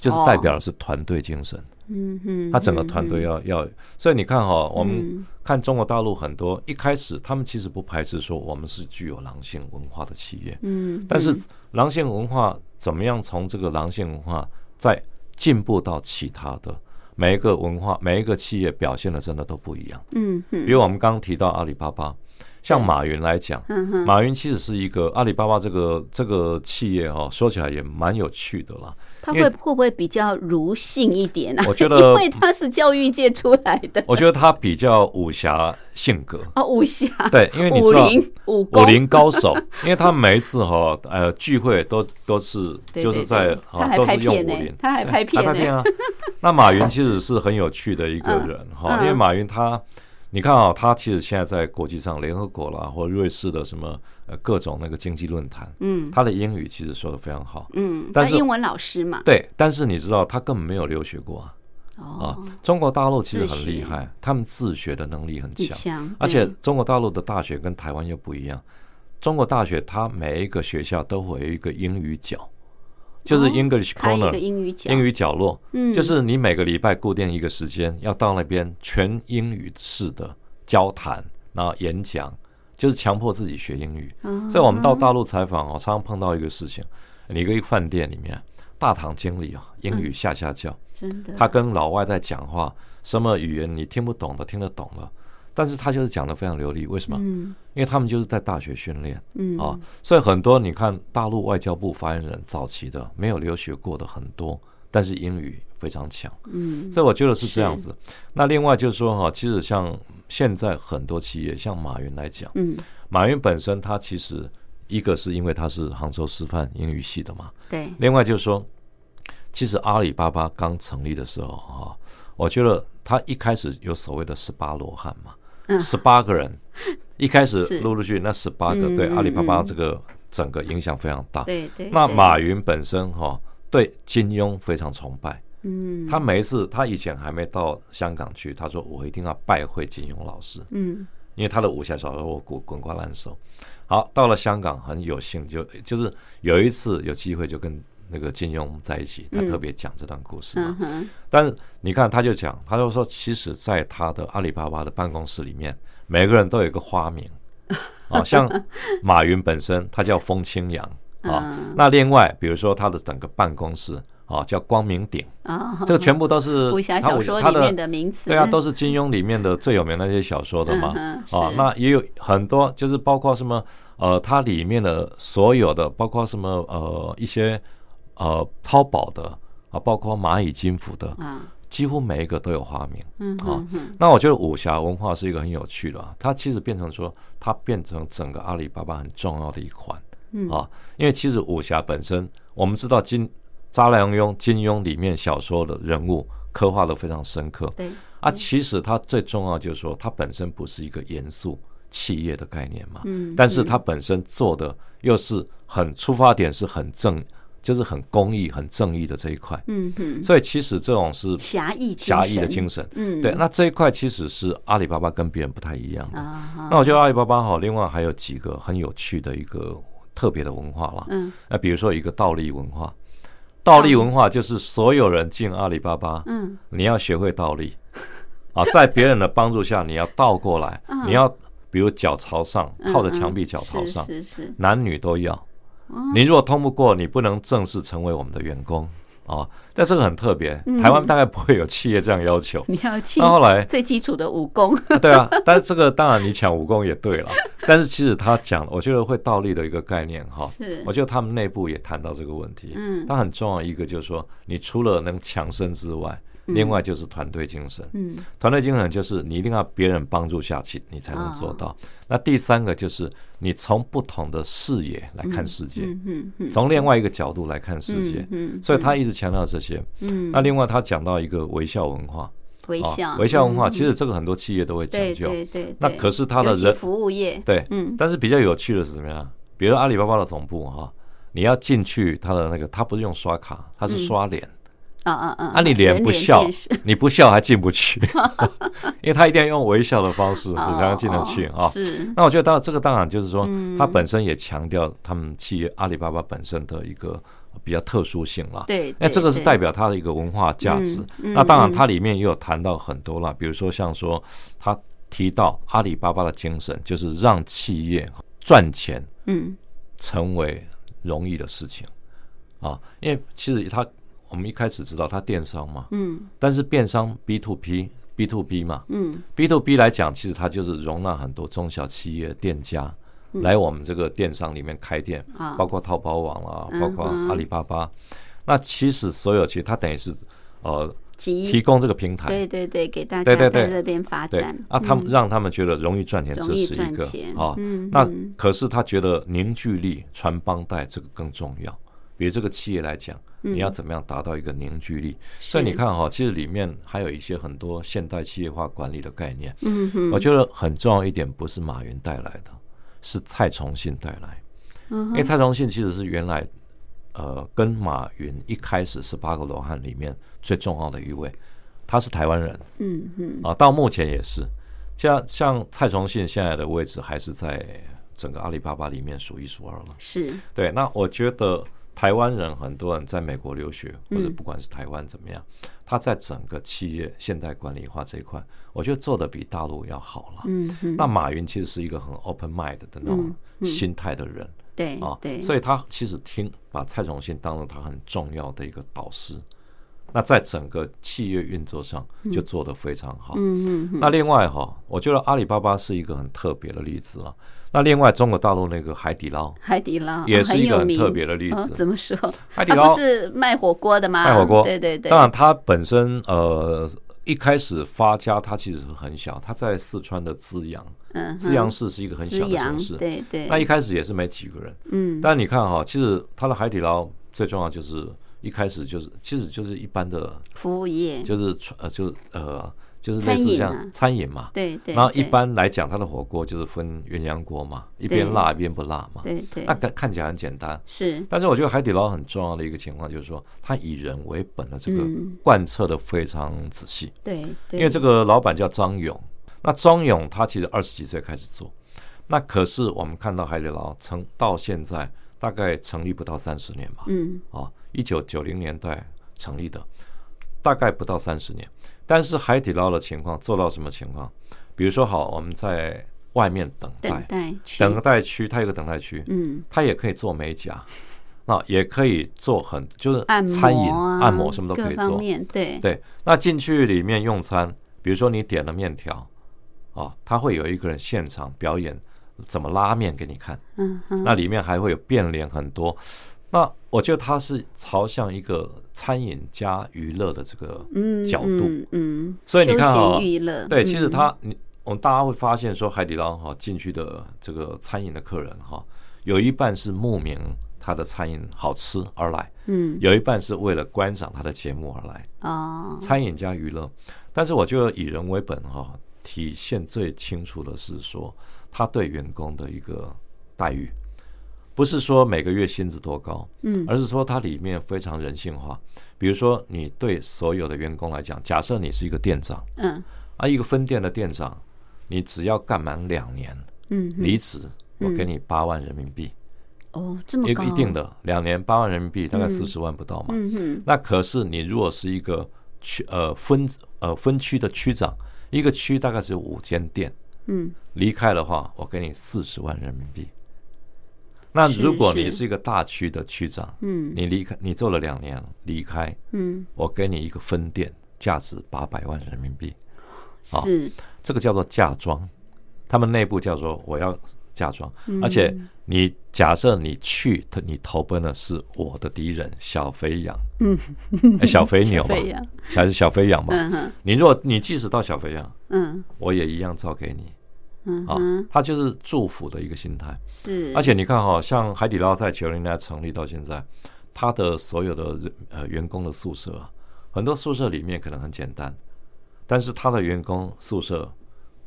Speaker 3: 就是代表的是团队精神，嗯哼，他整个团队要要，所以你看哈，我们看中国大陆很多一开始他们其实不排斥说我们是具有狼性文化的企业，嗯，但是狼性文化怎么样从这个狼性文化再进步到其他的每一个文化每一个企业表现的真的都不一样，嗯，比如我们刚刚提到阿里巴巴，像马云来讲，马云其实是一个阿里巴巴这个这个企业哦，说起来也蛮有趣的啦。
Speaker 1: 他会会不会比较儒性一点呢？
Speaker 3: 我觉得，
Speaker 1: 因为他是教育界出来的。
Speaker 3: 我觉得他比较武侠性格
Speaker 1: 哦，武侠
Speaker 3: 对，因为你知道
Speaker 1: 武
Speaker 3: 武林高手，因为他每一次哈呃聚会都都是就是在
Speaker 1: 啊
Speaker 3: 都是用武林，
Speaker 1: 他还拍片，
Speaker 3: 拍片啊。那马云其实是很有趣的一个人哈，因为马云他。你看啊，他其实现在在国际上，联合国啦，或瑞士的什么呃各种那个经济论坛，嗯，他的英语其实说的非常好，
Speaker 1: 嗯，他英文老师嘛，
Speaker 3: 对，但是你知道他根本没有留学过啊，哦，中国大陆其实很厉害，他们自学的能力很强，而且中国大陆的大学跟台湾又不一样，中国大学它每一个学校都会有一个英语角。就是 English Corner，
Speaker 1: 英语角。
Speaker 3: 英语角落，嗯，就是你每个礼拜固定一个时间，要到那边全英语式的交谈，然后演讲，就是强迫自己学英语。所以我们到大陆采访哦，常常碰到一个事情，你一个饭店里面，大堂经理啊，英语下下叫，
Speaker 1: 真的，
Speaker 3: 他跟老外在讲话，什么语言你听不懂的，听得懂了。但是他就是讲的非常流利，为什么？嗯，因为他们就是在大学训练，嗯。啊，所以很多你看大陆外交部发言人早期的没有留学过的很多，但是英语非常强，嗯，所以我觉得是这样子。那另外就是说哈，其实像现在很多企业，像马云来讲，嗯，马云本身他其实一个是因为他是杭州师范英语系的嘛，
Speaker 1: 对，
Speaker 3: 另外就是说，其实阿里巴巴刚成立的时候哈，我觉得他一开始有所谓的十八罗汉嘛。十八个人，一开始陆陆续那十八个对阿里巴巴这个整个影响非常大。
Speaker 1: 对对。
Speaker 3: 那马云本身哈对金庸非常崇拜。嗯。他每一次他以前还没到香港去，他说我一定要拜会金庸老师。嗯。因为他的武侠小说我滚滚瓜烂熟。好，到了香港很有幸就就是有一次有机会就跟。那个金庸在一起，他特别讲这段故事嘛。但是你看，他就讲，他就说，其实，在他的阿里巴巴的办公室里面，每个人都有一个花名啊，像马云本身，他叫风清扬啊。那另外，比如说他的整个办公室啊，叫光明顶啊，这个全部都是
Speaker 1: 武侠小说里面的名词。
Speaker 3: 对啊，都是金庸里面的最有名那些小说的嘛。啊，那也有很多，就是包括什么呃，它里面的所有的，包括什么呃一些。呃，淘宝的啊，包括蚂蚁金服的，几乎每一个都有花名。嗯，好，那我觉得武侠文化是一个很有趣的，它其实变成说，它变成整个阿里巴巴很重要的一环。嗯，啊，因为其实武侠本身，我们知道金查良镛、金庸里面小说的人物刻画的非常深刻。
Speaker 1: 对，
Speaker 3: 啊，其实它最重要就是说，它本身不是一个严肃企业的概念嘛。嗯，但是它本身做的又是很出发点是很正。就是很公益、很正义的这一块，嗯哼，所以其实这种是
Speaker 1: 侠义
Speaker 3: 侠义的精神，嗯，对。那这一块其实是阿里巴巴跟别人不太一样的。那我觉得阿里巴巴哈，另外还有几个很有趣的一个特别的文化了，嗯，那比如说一个倒立文化，倒立文化就是所有人进阿里巴巴，嗯，你要学会倒立，啊，在别人的帮助下你要倒过来，你要比如脚朝上，靠着墙壁脚朝上，
Speaker 1: 是是，
Speaker 3: 男女都要。你如果通不过，你不能正式成为我们的员工啊！但这个很特别，台湾大概不会有企业这样要求。
Speaker 1: 你要
Speaker 3: 那后来
Speaker 1: 最基础的武功，
Speaker 3: 对啊。但是这个当然你抢武功也对了，但是其实他讲，我觉得会倒立的一个概念哈。是，我觉得他们内部也谈到这个问题。嗯，它很重要一个就是说，你除了能强身之外。另外就是团队精神，嗯，团队精神就是你一定要别人帮助下去，你才能做到。那第三个就是你从不同的视野来看世界，嗯嗯，从另外一个角度来看世界，嗯，所以他一直强调这些，嗯。那另外他讲到一个微笑文化，
Speaker 1: 微笑。
Speaker 3: 微笑文化，其实这个很多企业都会讲究，
Speaker 1: 对对。
Speaker 3: 那可是他的人
Speaker 1: 服务业，
Speaker 3: 对，嗯。但是比较有趣的是怎么样？比如阿里巴巴的总部哈，你要进去他的那个，他不是用刷卡，他是刷脸。
Speaker 1: 啊啊啊！
Speaker 3: 啊，你脸不笑，你不笑还进不去，因为他一定要用微笑的方式，你才能进得去啊。
Speaker 1: 是。
Speaker 3: 那我觉得，当这个当然就是说，他本身也强调他们企业阿里巴巴本身的一个比较特殊性了。
Speaker 1: 对。
Speaker 3: 那这个是代表它的一个文化价值。那当然，它里面也有谈到很多了，比如说像说，他提到阿里巴巴的精神，就是让企业赚钱，嗯，成为容易的事情啊。因为其实他。我们一开始知道它电商嘛，嗯，但是电商 B to P、B B to B 嘛，
Speaker 1: 嗯
Speaker 3: ，B to B 来讲，其实它就是容纳很多中小企业店家来我们这个电商里面开店，包括淘宝网啦，
Speaker 1: 嗯
Speaker 3: 包括阿里巴巴。那其实所有其实它等于是呃
Speaker 1: 提
Speaker 3: 提供这个平台，
Speaker 1: 对对对，给大家在这边发
Speaker 3: 对
Speaker 1: 展
Speaker 3: 啊，他们
Speaker 1: 嗯
Speaker 3: 让他们觉得容易赚钱，这是一个啊
Speaker 1: 嗯。
Speaker 3: 那
Speaker 1: 嗯。
Speaker 3: 可是他觉得凝聚力、传帮带这个更重要。比如这个企业来讲，你要怎么样达到一个凝聚力？所以你看哈，其实里面还有一些很多现代企业化管理的概念。
Speaker 1: 嗯哼，
Speaker 3: 我觉得很重要一点，不是马云带来的，是蔡崇信带来。
Speaker 1: 嗯
Speaker 3: 因为蔡崇信其实是原来呃跟马云一开始是八个罗汉里面最重要的一位，他是台湾人
Speaker 1: 嗯嗯
Speaker 3: 啊，到目前也是。像像蔡崇信现在的位置还是在整个阿里巴巴里面数一数二了。
Speaker 1: 是
Speaker 3: 对，那我觉得台湾人很多人在美国留学，或者
Speaker 1: 嗯
Speaker 3: 不管是台湾怎么样，他在整个企业现代管理化这一块，我觉得做的比大陆要好了。
Speaker 1: 嗯嗯
Speaker 3: 那马云其实是一个很 open mind 的那种心态的人
Speaker 1: 对
Speaker 3: 啊，
Speaker 1: 对，
Speaker 3: 所以他其实听把蔡崇信当成他很重要的一个导师。那在整个企业运作上就做得非常好。
Speaker 1: 嗯嗯
Speaker 3: 那另外哈，我觉得阿里巴巴是一个很特别的例子了。那另外中国大陆那个海底捞，
Speaker 1: 海底捞
Speaker 3: 也是一个很特别的例
Speaker 1: 哦
Speaker 3: 子
Speaker 1: 怎么说？
Speaker 3: 海底捞
Speaker 1: 是卖火锅的吗？
Speaker 3: 卖火锅，
Speaker 1: 对对对，
Speaker 3: 当然，它本身呃一开始发家，它其实是很小，它在四川的资阳，资阳市是一个很小的城市。
Speaker 1: 对对，
Speaker 3: 那一开始也是没几个人，
Speaker 1: 嗯。
Speaker 3: 但你看哈，其实它的海底捞最重要就是一开始就是其实就是一般的，
Speaker 1: 服务业，
Speaker 3: 就是传呃就是呃就是类似像餐饮嘛。
Speaker 1: 对对，
Speaker 3: 然后一般来讲，它的火锅就是分鸳鸯锅嘛，一边辣一边不辣嘛。
Speaker 1: 对对。
Speaker 3: 那看看起来很简单，
Speaker 1: 是。
Speaker 3: 但是我觉得海底捞很重要的一个情况就是说，它以人为本的这个
Speaker 1: 嗯。
Speaker 3: 贯彻的非常仔细。
Speaker 1: 对对，
Speaker 3: 因为这个老板叫张勇，那张勇他其实二十几岁开始做，那可是我们看到海底捞成到现在大概成立不到三十年吧，
Speaker 1: 嗯。
Speaker 3: 啊，一九九零年代成立的，大概不到三十年。但是海底捞的情况做到什么情况？比如说，好，我们在外面等
Speaker 1: 等
Speaker 3: 待，
Speaker 1: 区。
Speaker 3: 等待区它有个等待区，
Speaker 1: 嗯。
Speaker 3: 它也可以做美甲，那也可以做很就是
Speaker 1: 按摩
Speaker 3: 餐饮、
Speaker 1: 啊
Speaker 3: 按摩什么都可以做。
Speaker 1: 对。
Speaker 3: 对，那进去里面用餐，比如说你点了面条，啊，他会有一个人现场表演怎么拉面给你看，
Speaker 1: 嗯。
Speaker 3: 那里面还会有变脸很多。那我觉得它是朝向一个餐饮加娱乐的这个
Speaker 1: 嗯
Speaker 3: 角度，
Speaker 1: 嗯嗯，
Speaker 3: 所以你看
Speaker 1: 哈
Speaker 3: 对，其实
Speaker 1: 嗯。
Speaker 3: 它你我们大家会发现说，海底捞哈进去的这个餐饮的客人哈，有一半是慕名他的餐饮好吃而来，
Speaker 1: 嗯。
Speaker 3: 有一半是为了观赏他的节目而来。
Speaker 1: 哦。
Speaker 3: 餐饮加娱乐，但是我觉得以人为本哈、体现最清楚的是说他对员工的一个待遇，不是说每个月薪资多高，
Speaker 1: 嗯。
Speaker 3: 而是说它里面非常人性化。比如说，你对所有的员工来讲，假设你是一个店长
Speaker 1: 嗯。
Speaker 3: 啊，一个分店的店长，你只要干满两年
Speaker 1: 嗯
Speaker 3: 离职，我给你八万人民币，
Speaker 1: 哦这么高
Speaker 3: 一一定的两年八万人民币，大概
Speaker 1: 嗯。
Speaker 3: 四十万不到嘛。
Speaker 1: 嗯哼
Speaker 3: 那可是你如果是一个区呃分呃分区的区长，一个区大概只有五间店，
Speaker 1: 嗯。
Speaker 3: 离开的话，我给你四十万人民币。那如果你
Speaker 1: 是
Speaker 3: 是一个大区的区长，
Speaker 1: 嗯。
Speaker 3: 你离开你做了两年离开，
Speaker 1: 嗯。
Speaker 3: 我给你一个分店，价值八百万人民币，好
Speaker 1: 是
Speaker 3: 这个叫做嫁妆，他们内部叫做我要嫁妆，
Speaker 1: 嗯。
Speaker 3: 而且你假设你去，你投奔的是我的敌人小肥羊，
Speaker 1: 嗯。
Speaker 3: 哎小肥牛嘛
Speaker 1: 小肥羊，
Speaker 3: 还是小肥羊嘛？
Speaker 1: 嗯
Speaker 3: 你如果你即使到小肥羊，
Speaker 1: 嗯。
Speaker 3: 我也一样照给你。啊
Speaker 1: 嗯啊，
Speaker 3: 他就是祝福的一个心态。
Speaker 1: 是
Speaker 3: 而且你看哈、像海底捞在九零年代成立到现在，它的所有的人呃员工的宿舍啊，很多宿舍里面可能很简单，但是它的员工宿舍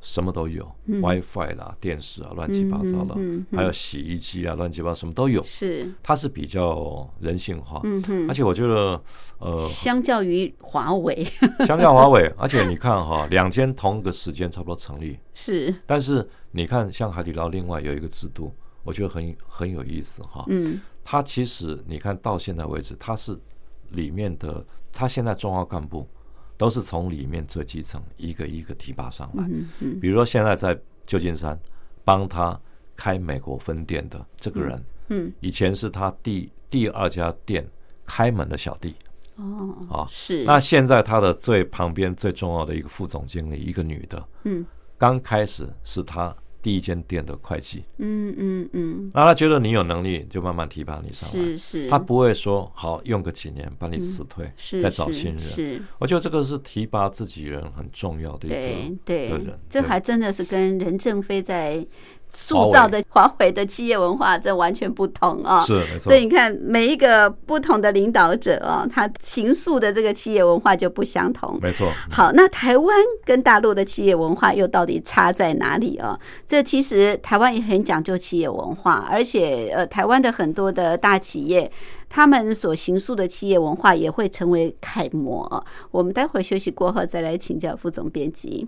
Speaker 3: 什么都有、w i f i 啦、电视啊，乱七八糟的，
Speaker 1: 嗯嗯嗯
Speaker 3: 还有洗衣机啊，乱七八糟什么都有。
Speaker 1: 是。
Speaker 3: 它是比较人性化，
Speaker 1: 嗯哼
Speaker 3: 而且我觉得呃，
Speaker 1: 相较于华为。
Speaker 3: 相较华为，而且你看哈、两间同一个时间差不多成立，
Speaker 1: 是。
Speaker 3: 但是你看像海底捞另外有一个制度，我觉得很很有意思哈、
Speaker 1: 嗯。
Speaker 3: 它其实你看到现在为止，它是里面的，它现在中高干部都是从里面最基层一个一个提拔上来。比如说现在在旧金山帮他开美国分店的这个人，
Speaker 1: 嗯
Speaker 3: 以前是他第第二家店开门的小弟，
Speaker 1: 哦，啊，是。
Speaker 3: 那现在他的最旁边最重要的一个副总经理，一个女的，嗯，刚开始是他。第一间店的会计，嗯嗯嗯，那他觉得你有能力，就慢慢提拔你上来。
Speaker 1: 是是，
Speaker 3: 他不会说好用个几年把你辞退，再找新人。
Speaker 1: 是，
Speaker 3: 我觉得这个是提拔自己人很重要的一个
Speaker 1: 对
Speaker 3: 对人。
Speaker 1: 这还真的是跟任正非在。塑造的 华为的企业文化，这完全不同啊！
Speaker 3: 是没错。
Speaker 1: 所以你看，每一个不同的领导者啊，他形塑的这个企业文化就不相同。
Speaker 3: 没错。
Speaker 1: 好，那台湾跟大陆的企业文化又到底差在哪里啊？这其实台湾也很讲究企业文化，而且呃，台湾的很多的大企业，他们所行塑的企业文化也会成为楷模。我们待会儿休息过后再来请教副总编辑。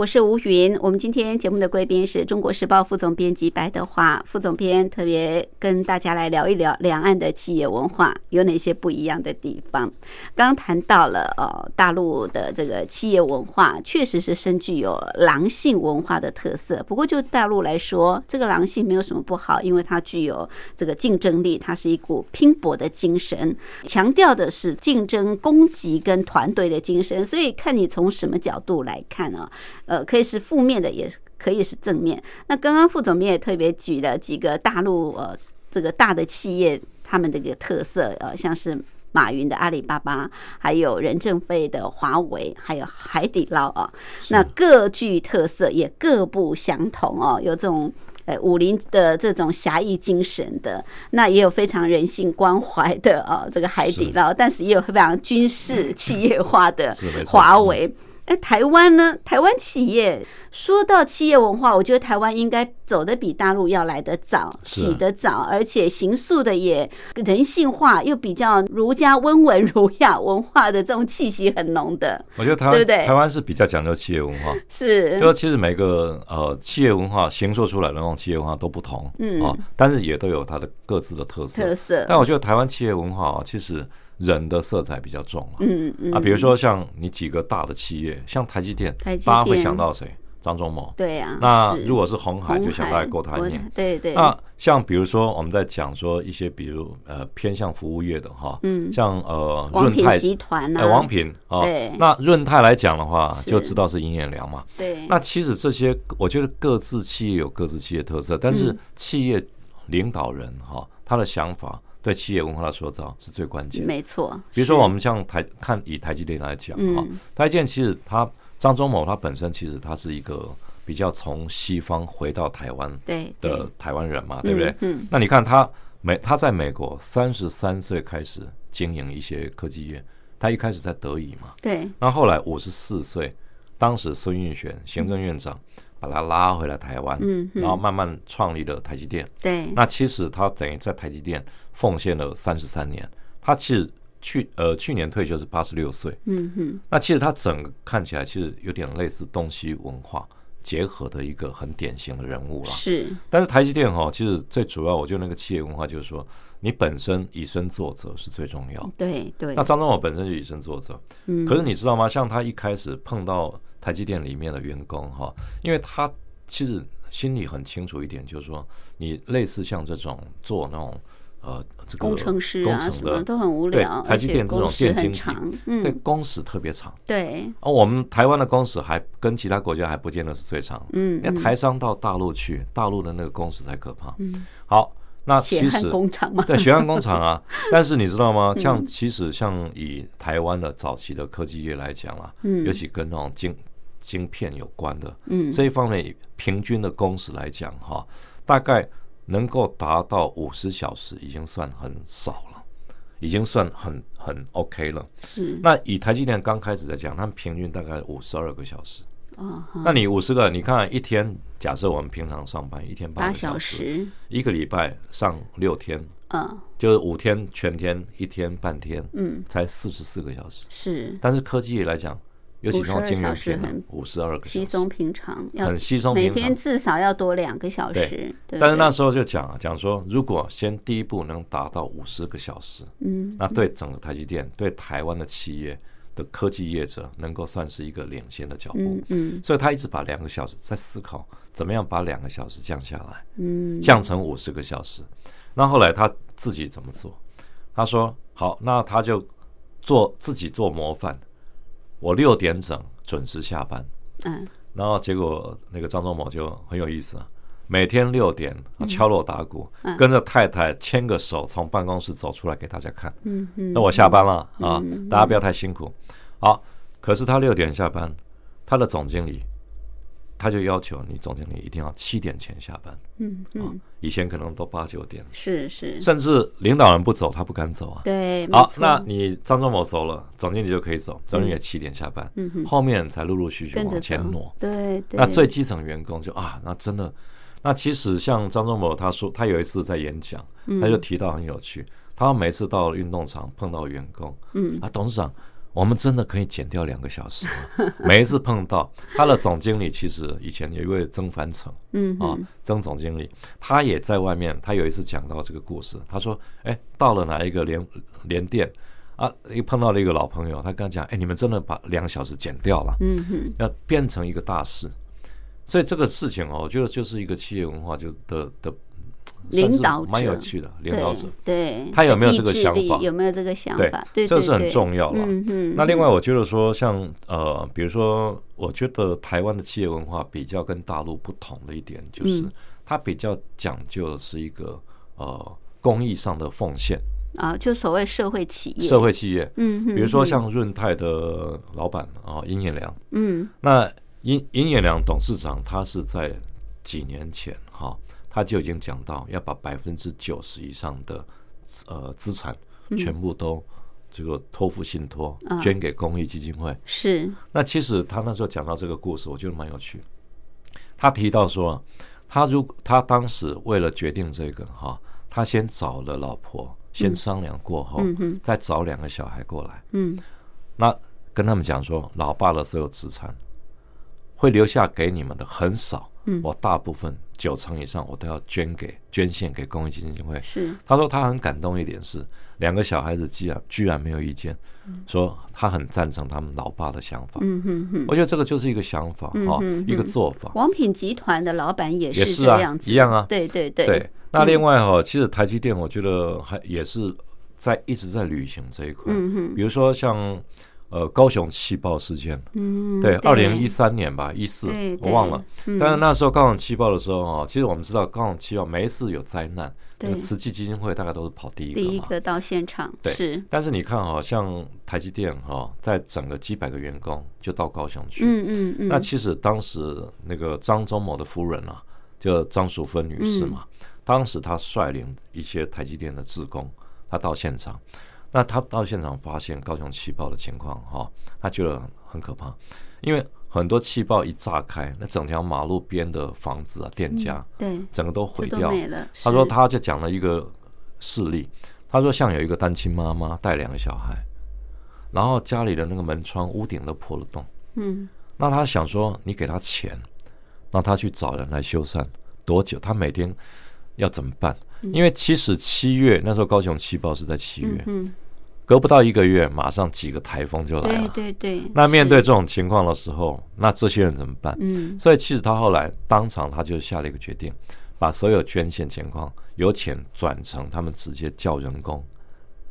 Speaker 1: 我是吴云。我们今天节目的贵宾是中国时报副总编辑白德华副总编，特别跟大家来聊一聊两岸的企业文化有哪些不一样的地方。刚谈到了呃，大陆的这个企业文化确实是深具有狼性文化的特色。不过就大陆来说，这个狼性没有什么不好，因为它具有这个竞争力，它是一股拼搏的精神，强调的是竞争、攻击跟团队的精神。所以看你从什么角度来看呢？呃，可以是负面的，也可以是正面。那刚刚副总编也特别举了几个大陆呃这个大的企业他们的一个特色，呃，像是马云的阿里巴巴，还有任正非的华为，还有海底捞啊，那各具特色，也各不相同哦。有这种呃武林的这种侠义精神的，那也有非常人性关怀的啊，这个海底捞，但是也有非常军事企业化的华为。哎，台湾呢？台湾企业说到企业文化，我觉得台湾应该走的比大陆要来得早，起得早，而且行塑的也人性化，又比较儒家温文儒雅文化的这种气息很浓的。
Speaker 3: 我觉得台湾对不对？台湾是比较讲究企业文化，
Speaker 1: 是。
Speaker 3: 就其实每个呃企业文化形塑出来的那种企业文化都不同，嗯啊，但是也都有它的各自的特色。
Speaker 1: 特色。
Speaker 3: 但我觉得台湾企业文化啊，其实。人的色彩比较重嗯嗯啊，比如说像你几个大的企业，像台积电，大家会想到谁？张忠谋。
Speaker 1: 对呀。
Speaker 3: 那如果是红海，就想到郭台铭。
Speaker 1: 对对。
Speaker 3: 那像比如说我们在讲说一些，比如呃偏向服务业的哈，嗯，像呃润泰
Speaker 1: 集团
Speaker 3: 啊，王品啊，对。那润泰来讲的话，就知道是殷彦良嘛。
Speaker 1: 对。
Speaker 3: 那其实这些，我觉得各自企业有各自企业特色，但是企业领导人哈，他的想法。对企业文化的塑造是最关键，
Speaker 1: 没错。
Speaker 3: 比如说，我们像台看以台积电来讲啊，台积电其实他张忠谋他本身其实他是一个比较从西方回到台湾的台湾人嘛，对不对？嗯。那你看他美他在美国三十三岁开始经营一些科技业，他一开始在德仪嘛，
Speaker 1: 对。
Speaker 3: 那后来五十四岁，当时孙运璇行政院长。把他拉回来台湾，嗯，然后慢慢创立了台积电。
Speaker 1: 对，
Speaker 3: 那其实他等于在台积电奉献了三十三年。他其实去呃去年退休是八十六岁，嗯哼。那其实他整个看起来其实有点类似东西文化结合的一个很典型的人物了。
Speaker 1: 是，
Speaker 3: 但是台积电哈，其实最主要我觉得那个企业文化就是说，你本身以身作则是最重要。
Speaker 1: 对对。
Speaker 3: 那张忠谋本身就以身作则，嗯。可是你知道吗？像他一开始碰到。台积电里面的员工哈，因为他其实心里很清楚一点，就是说，你类似像这种做那种呃这个
Speaker 1: 工程师
Speaker 3: 啊什
Speaker 1: 么都很无聊，
Speaker 3: 台积电这种电晶
Speaker 1: 体，
Speaker 3: 对工时特别长。
Speaker 1: 对，
Speaker 3: 而我们台湾的工时还跟其他国家还不见得是最长。嗯，那台商到大陆去，大陆的那个工时才可怕。嗯，好。那其实
Speaker 1: 工厂
Speaker 3: 对血汗工厂啊，但是你知道吗？像其实像以台湾的早期的科技业来讲啊，尤其跟那种晶晶片有关的，嗯，这一方面平均的工时来讲哈，大概能够达到五十小时，已经算很少了，已经算很很 OK 了。
Speaker 1: 是。
Speaker 3: 那以台积电刚开始在讲，他们平均大概五十二个小时。哦那你五十个，你看一天，假设我们平常上班一天八小时，一个礼拜上六天，嗯，就是五天全天，一天半天，嗯，才四十四个小时。
Speaker 1: 是，
Speaker 3: 但是科技来讲，尤其用晶圆片，五十二个
Speaker 1: 稀松平常，
Speaker 3: 很稀松
Speaker 1: 平常，每天至少要多两个小时。
Speaker 3: 对，但是那时候就讲讲说，如果先第一步能达到五十个小时，嗯，那对整个台积电，对台湾的企业。的科技业者能够算是一个领先的脚步，嗯，所以他一直把两个小时在思考怎么样把两个小时降下来，嗯，降成五十个小时。那后来他自己怎么做？他说：“好，那他就做自己做模范，我六点整准时下班。”嗯，然后结果那个张忠谋就很有意思啊。每天六点敲锣打鼓，跟着太太牵个手从办公室走出来给大家看。嗯嗯，那我下班了啊，大家不要太辛苦。好，可是他六点下班，他的总经理他就要求你总经理一定要七点前下班。嗯嗯，以前可能都八九点。
Speaker 1: 是是，
Speaker 3: 甚至领导人不走，他不敢走啊。
Speaker 1: 对，
Speaker 3: 好，那你张忠谋走了，总经理就可以走，总经理七点下班。嗯哼，后面才陆陆续续往前挪。
Speaker 1: 对对，
Speaker 3: 那最基层员工就啊，那真的。那其实像张忠谋，他说他有一次在演讲，他就提到很有趣。他每次到运动场碰到员工，嗯啊，董事长，我们真的可以减掉两个小时？每一次碰到他的总经理，其实以前有一位曾凡成，
Speaker 1: 嗯
Speaker 3: 啊，曾总经理，他也在外面，他有一次讲到这个故事，他说，哎，到了哪一个连连店啊，又碰到了一个老朋友，他跟他讲，哎，你们真的把两个小时减掉了，
Speaker 1: 嗯哼，
Speaker 3: 要变成一个大事，所以这个事情哦，我觉得就是一个企业文化就的的。
Speaker 1: 领导
Speaker 3: 蛮有趣的，领导者
Speaker 1: 对，
Speaker 3: 他有没有这个想法？
Speaker 1: 有没有这个想法？
Speaker 3: 对，这是很重要了。
Speaker 1: 嗯嗯。
Speaker 3: 那另外，我觉得说，像呃，比如说，我觉得台湾的企业文化比较跟大陆不同的一点，就是它比较讲究的是一个呃公益上的奉献
Speaker 1: 啊，就所谓社会企业。
Speaker 3: 社会企业，
Speaker 1: 嗯，
Speaker 3: 比如说像润泰的老板啊，殷彦良，
Speaker 1: 嗯，
Speaker 3: 那殷殷彦良董事长，他是在几年前哈。他就已经讲到要把百分之九十以上的呃资产全部都这个托付信托，捐给公益基金会。
Speaker 1: 是。
Speaker 3: 那其实他那时候讲到这个故事，我觉得蛮有趣。他提到说，他如他当时为了决定这个哈，他先找了老婆，先商量过后，再找两个小孩过来。
Speaker 1: 嗯。
Speaker 3: 那跟他们讲说，老爸的所有资产会留下给你们的很少。
Speaker 1: 嗯，
Speaker 3: 我大部分九成以上我都要捐给捐献给公益基金会。
Speaker 1: 是，
Speaker 3: 他说他很感动一点是，两个小孩子居然居然没有意见，说他很赞成他们老爸的想法。
Speaker 1: 嗯哼哼，
Speaker 3: 我觉得这个就是一个想法哈，一个做法。
Speaker 1: 王品集团的老板也
Speaker 3: 是
Speaker 1: 这样子，
Speaker 3: 一样啊。
Speaker 1: 对对对。
Speaker 3: 对，那另外哈，其实台积电我觉得还也是在一直在履行这一块。
Speaker 1: 嗯哼，
Speaker 3: 比如说像。呃，高雄气爆事件，
Speaker 1: 嗯，
Speaker 3: 对，二零一三年吧，一四，我忘了。但是那时候高雄气爆的时候，啊，其实我们知道高雄气爆每一次有灾难，那个慈济基金会大概都是跑第一个
Speaker 1: 第一个到现场，
Speaker 3: 对。
Speaker 1: 是。
Speaker 3: 但是你看，啊，像台积电，哈，在整个几百个员工就到高雄去，
Speaker 1: 嗯嗯嗯。
Speaker 3: 那其实当时那个张忠谋的夫人啊，就张淑芬女士嘛，当时她率领一些台积电的职工，她到现场。那他到现场发现高雄气爆的情况，哈，他觉得很可怕，因为很多气爆一炸开，那整条马路边的房子啊、店家，
Speaker 1: 对，
Speaker 3: 整个都毁掉。
Speaker 1: 他
Speaker 3: 说，他就讲了一个事例，他说像有一个单亲妈妈带两个小孩，然后家里的那个门窗、屋顶都破了洞，
Speaker 1: 嗯，
Speaker 3: 那他想说，你给他钱，让他去找人来修缮，多久？他每天要怎么办？因为其实七月那时候高雄气爆是在七月，隔不到一个月，马上几个台风就来了。
Speaker 1: 对对对。
Speaker 3: 那面对这种情况的时候，那这些人怎么办？
Speaker 1: 嗯。
Speaker 3: 所以其实他后来当场他就下了一个决定，把所有捐献情况由钱转成他们直接叫人工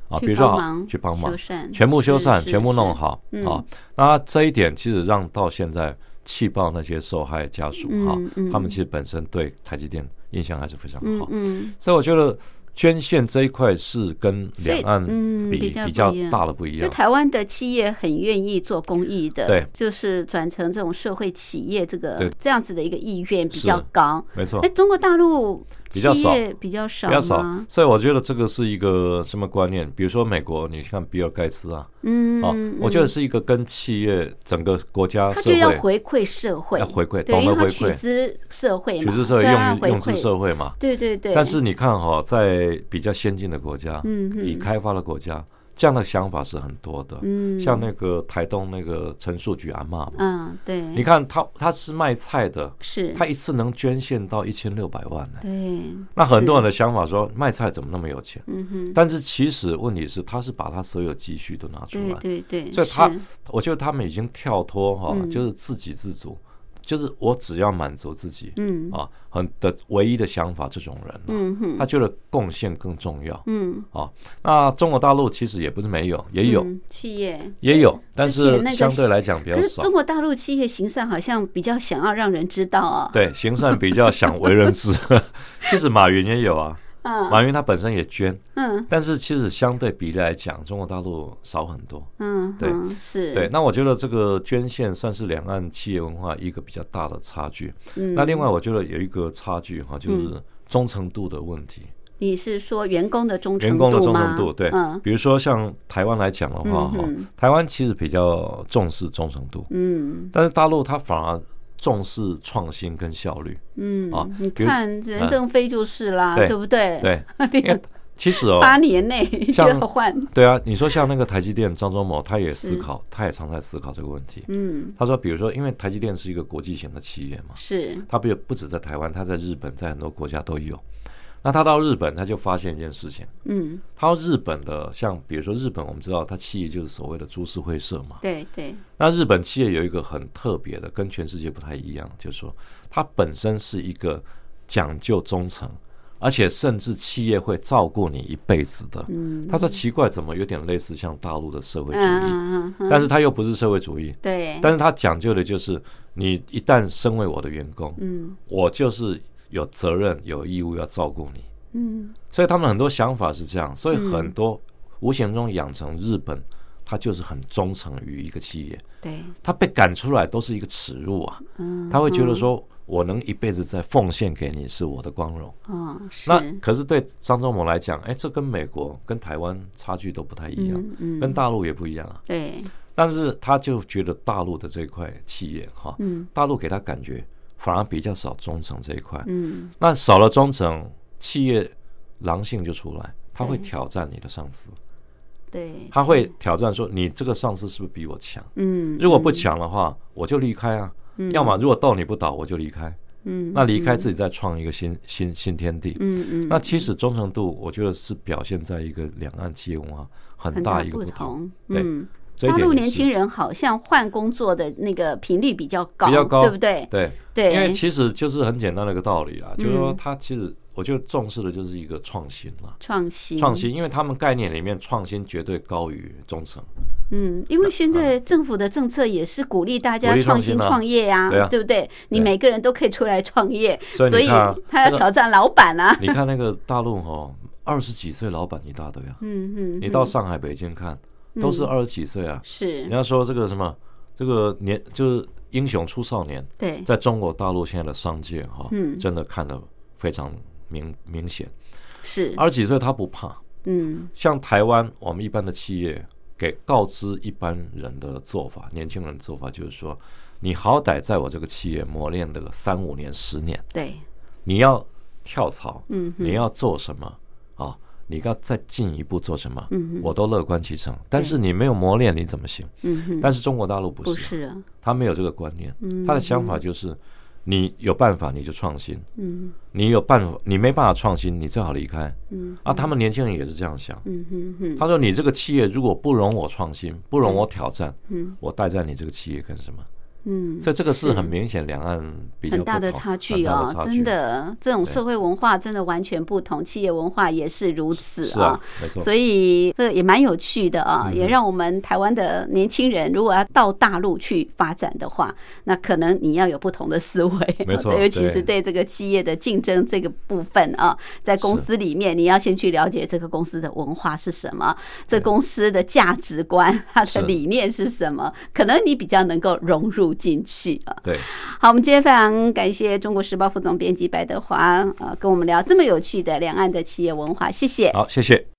Speaker 3: 啊，比如说去帮忙，全部修缮，全部弄好啊。那这一点其实让到现在气爆那些受害家属哈，他们其实本身对台积电。印象还是非常好，
Speaker 1: 嗯，
Speaker 3: 所以我觉得捐献这一块是跟两岸比比较大的不一样。
Speaker 1: 就台湾的企业很愿意做公益的，
Speaker 3: 对，
Speaker 1: 就是转成这种社会企业，这个这样子的一个意愿比较高，
Speaker 3: 没错。
Speaker 1: 哎，中国大陆
Speaker 3: 比较少，
Speaker 1: 比较少，
Speaker 3: 比较少。所以我觉得这个是一个什么观念？比如说美国，你看比尔盖茨啊。
Speaker 1: 嗯，
Speaker 3: 哦，我觉得是一个跟企业整个国家，
Speaker 1: 他就要回馈社会，
Speaker 3: 要回馈，懂得回馈，
Speaker 1: 取之社会，
Speaker 3: 取之社会，用用之社会嘛。
Speaker 1: 对对对。
Speaker 3: 但是你看哈，在比较先进的国家，
Speaker 1: 嗯，
Speaker 3: 已开发的国家。这样的想法是很多的，
Speaker 1: 嗯，
Speaker 3: 像那个台东那个陈树菊阿妈嘛，
Speaker 1: 嗯，对，
Speaker 3: 你看他他是卖菜的，
Speaker 1: 是，
Speaker 3: 他一次能捐献到一千六百万呢，
Speaker 1: 对，
Speaker 3: 那很多人的想法说卖菜怎么那么有钱，
Speaker 1: 嗯哼，
Speaker 3: 但是其实问题是他是把他所有积蓄都拿出来，
Speaker 1: 对对对，
Speaker 3: 所以他我觉得他们已经跳脱哈，就是自给自足。就是我只要满足自己，
Speaker 1: 嗯
Speaker 3: 啊，很的唯一的想法，这种人，
Speaker 1: 嗯哼，
Speaker 3: 他觉得贡献更重要，
Speaker 1: 嗯
Speaker 3: 啊，那中国大陆其实也不是没有，也有
Speaker 1: 企业
Speaker 3: 也有，但是相对来讲比较少。
Speaker 1: 中国大陆企业行善好像比较想要让人知道啊，
Speaker 3: 对，行善比较想为人知。其实马云也有啊。马云他本身也捐，
Speaker 1: 嗯，
Speaker 3: 但是其实相对比例来讲，中国大陆少很多，
Speaker 1: 嗯，
Speaker 3: 对，
Speaker 1: 是，
Speaker 3: 对。那我觉得这个捐献算是两岸企业文化一个比较大的差距。
Speaker 1: 嗯，
Speaker 3: 那另外我觉得有一个差距哈，就是忠诚度的问题。
Speaker 1: 你是说员工的忠诚度
Speaker 3: 员工的忠诚度，对，
Speaker 1: 嗯，
Speaker 3: 比如说像台湾来讲的话，哈，台湾其实比较重视忠诚度，
Speaker 1: 嗯，
Speaker 3: 但是大陆它反而。重视创新跟效率，
Speaker 1: 嗯
Speaker 3: 啊，
Speaker 1: 你看任正非就是啦，对不对？
Speaker 3: 对，因为其实哦，
Speaker 1: 八年内就要换，
Speaker 3: 对啊，你说像那个台积电张忠谋，他也思考，他也常在思考这个问题。
Speaker 1: 嗯，
Speaker 3: 他说，比如说，因为台积电是一个国际型的企业嘛，
Speaker 1: 是，
Speaker 3: 它不不止在台湾，它在日本，在很多国家都有。那他到日本，他就发现一件事情，
Speaker 1: 嗯，
Speaker 3: 他到日本的，像比如说日本，我们知道它企业就是所谓的株式会社嘛。
Speaker 1: 对对，
Speaker 3: 那日本企业有一个很特别的，跟全世界不太一样，就是说它本身是一个讲究忠诚，而且甚至企业会照顾你一辈子的。
Speaker 1: 嗯，
Speaker 3: 他说奇怪，怎么有点类似像大陆的社会主义，
Speaker 1: 嗯，
Speaker 3: 但是他又不是社会主义，
Speaker 1: 对，
Speaker 3: 但是他讲究的就是你一旦身为我的员工，
Speaker 1: 嗯。
Speaker 3: 我就是有责任有义务要照顾你。
Speaker 1: 嗯。
Speaker 3: 所以他们很多想法是这样，所以很多无形中养成日本，他就是很忠诚于一个企业，
Speaker 1: 对，
Speaker 3: 他被赶出来都是一个耻辱啊，
Speaker 1: 嗯，
Speaker 3: 他会觉得说我能一辈子在奉献给你是我的光荣。
Speaker 1: 哦，
Speaker 3: 那可是对张忠谋来讲，哎，这跟美国跟台湾差距都不太一样，
Speaker 1: 嗯嗯，
Speaker 3: 跟大陆也不一样啊。
Speaker 1: 对，
Speaker 3: 但是他就觉得大陆的这一块企业哈，
Speaker 1: 嗯。
Speaker 3: 大陆给他感觉反而比较少忠诚这一块。
Speaker 1: 嗯
Speaker 3: 那少了忠诚，企业狼性就出来，他会挑战你的上司，
Speaker 1: 对，
Speaker 3: 他会挑战说你这个上司是不是比我强？
Speaker 1: 嗯，
Speaker 3: 如果不强的话，我就离开啊。
Speaker 1: 嗯
Speaker 3: 要么如果斗你不倒，我就离开。
Speaker 1: 嗯，
Speaker 3: 那离开自己再创一个新新新天地。
Speaker 1: 嗯嗯，
Speaker 3: 那其实忠诚度，我觉得是表现在一个两岸企业文化很
Speaker 1: 很
Speaker 3: 大一个
Speaker 1: 不
Speaker 3: 不同。
Speaker 1: 同，
Speaker 3: 对
Speaker 1: 大陆年轻人好像换工作的那个频率比较高，
Speaker 3: 比较高
Speaker 1: 对不对？
Speaker 3: 对，
Speaker 1: 对，
Speaker 3: 因为其实就是很简单的一个道理啦，就是说
Speaker 1: 嗯
Speaker 3: 他其实我就重视的就是一个创新啦。
Speaker 1: 创新，
Speaker 3: 创，新，因为他们概念里面创新绝对高于忠诚。
Speaker 1: 嗯，因为现在政府的政策也是鼓励大家创新
Speaker 3: 创
Speaker 1: 业呀，
Speaker 3: 对啊。
Speaker 1: 不对？你每个人都可以出来创业，所以他要挑战老板啊，
Speaker 3: 你看那个大陆哈，二十几岁老板一大堆啊，
Speaker 1: 嗯嗯，
Speaker 3: 你到
Speaker 1: 嗯。
Speaker 3: 上海、北京看，都是二十几岁啊。
Speaker 1: 是。
Speaker 3: 人，家说这个什么，这个年就是英雄出少年，
Speaker 1: 对，
Speaker 3: 在中国大陆现在的商界哈，
Speaker 1: 嗯。
Speaker 3: 真的看得非常明明显。
Speaker 1: 是，
Speaker 3: 二十几岁他不怕，
Speaker 1: 嗯。
Speaker 3: 像台湾我们一般的企业给告知一般人的做法，年轻人的做法就是说，你好歹在我这个企业磨练的个三五年、十年，
Speaker 1: 对，
Speaker 3: 你要跳槽，
Speaker 1: 嗯
Speaker 3: 你要做什么啊？你要再进一步做什么？
Speaker 1: 嗯哼
Speaker 3: 我都乐观其成。但是你没有磨练，你怎么行？
Speaker 1: 嗯，
Speaker 3: 但是中国大陆不是，
Speaker 1: 不是啊，
Speaker 3: 他没有这个观念，
Speaker 1: 嗯
Speaker 3: 他的想法就是，你有办法你就创新，
Speaker 1: 嗯
Speaker 3: 你有办法你没办法创新，你最好离开。
Speaker 1: 嗯
Speaker 3: 啊，他们年轻人也是这样想。
Speaker 1: 嗯
Speaker 3: 他说：“你这个企业如果不容我创新，不容我挑战，
Speaker 1: 嗯
Speaker 3: 我待在你这个企业干什么？”
Speaker 1: 嗯，
Speaker 3: 所以这个是很明显两岸比较
Speaker 1: 很大的差距哦真的，这种社会文化真的完全不同，企业文化也是如此
Speaker 3: 是啊，没错。
Speaker 1: 所以这也蛮有趣的啊，
Speaker 3: 嗯
Speaker 1: 也让我们台湾的年轻人，如果要到大陆去发展的话，那可能你要有不同的思维，
Speaker 3: 没错
Speaker 1: 尤其是
Speaker 3: 对
Speaker 1: 对这个企业的竞争这个部分啊，在公司里面，你要先去了解这个公司的文化是什么，这公司的价值观、它的理念是什么，可能你比较能够融入进去啊。
Speaker 3: 对，
Speaker 1: 好，我们今天非常感谢中国时报副总编辑白德华，呃，跟我们聊这么有趣的两岸的企业文化，谢谢。
Speaker 3: 好，谢谢。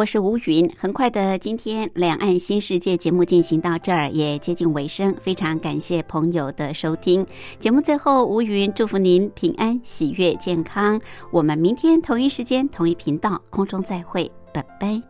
Speaker 1: 我是吴云，很快的，今天两岸新世界节目进行到这儿也接近尾声，非常感谢朋友的收听。节目最后，吴云祝福您平安、喜悦、健康。我们明天同一时间、同一频道空中再会，拜拜。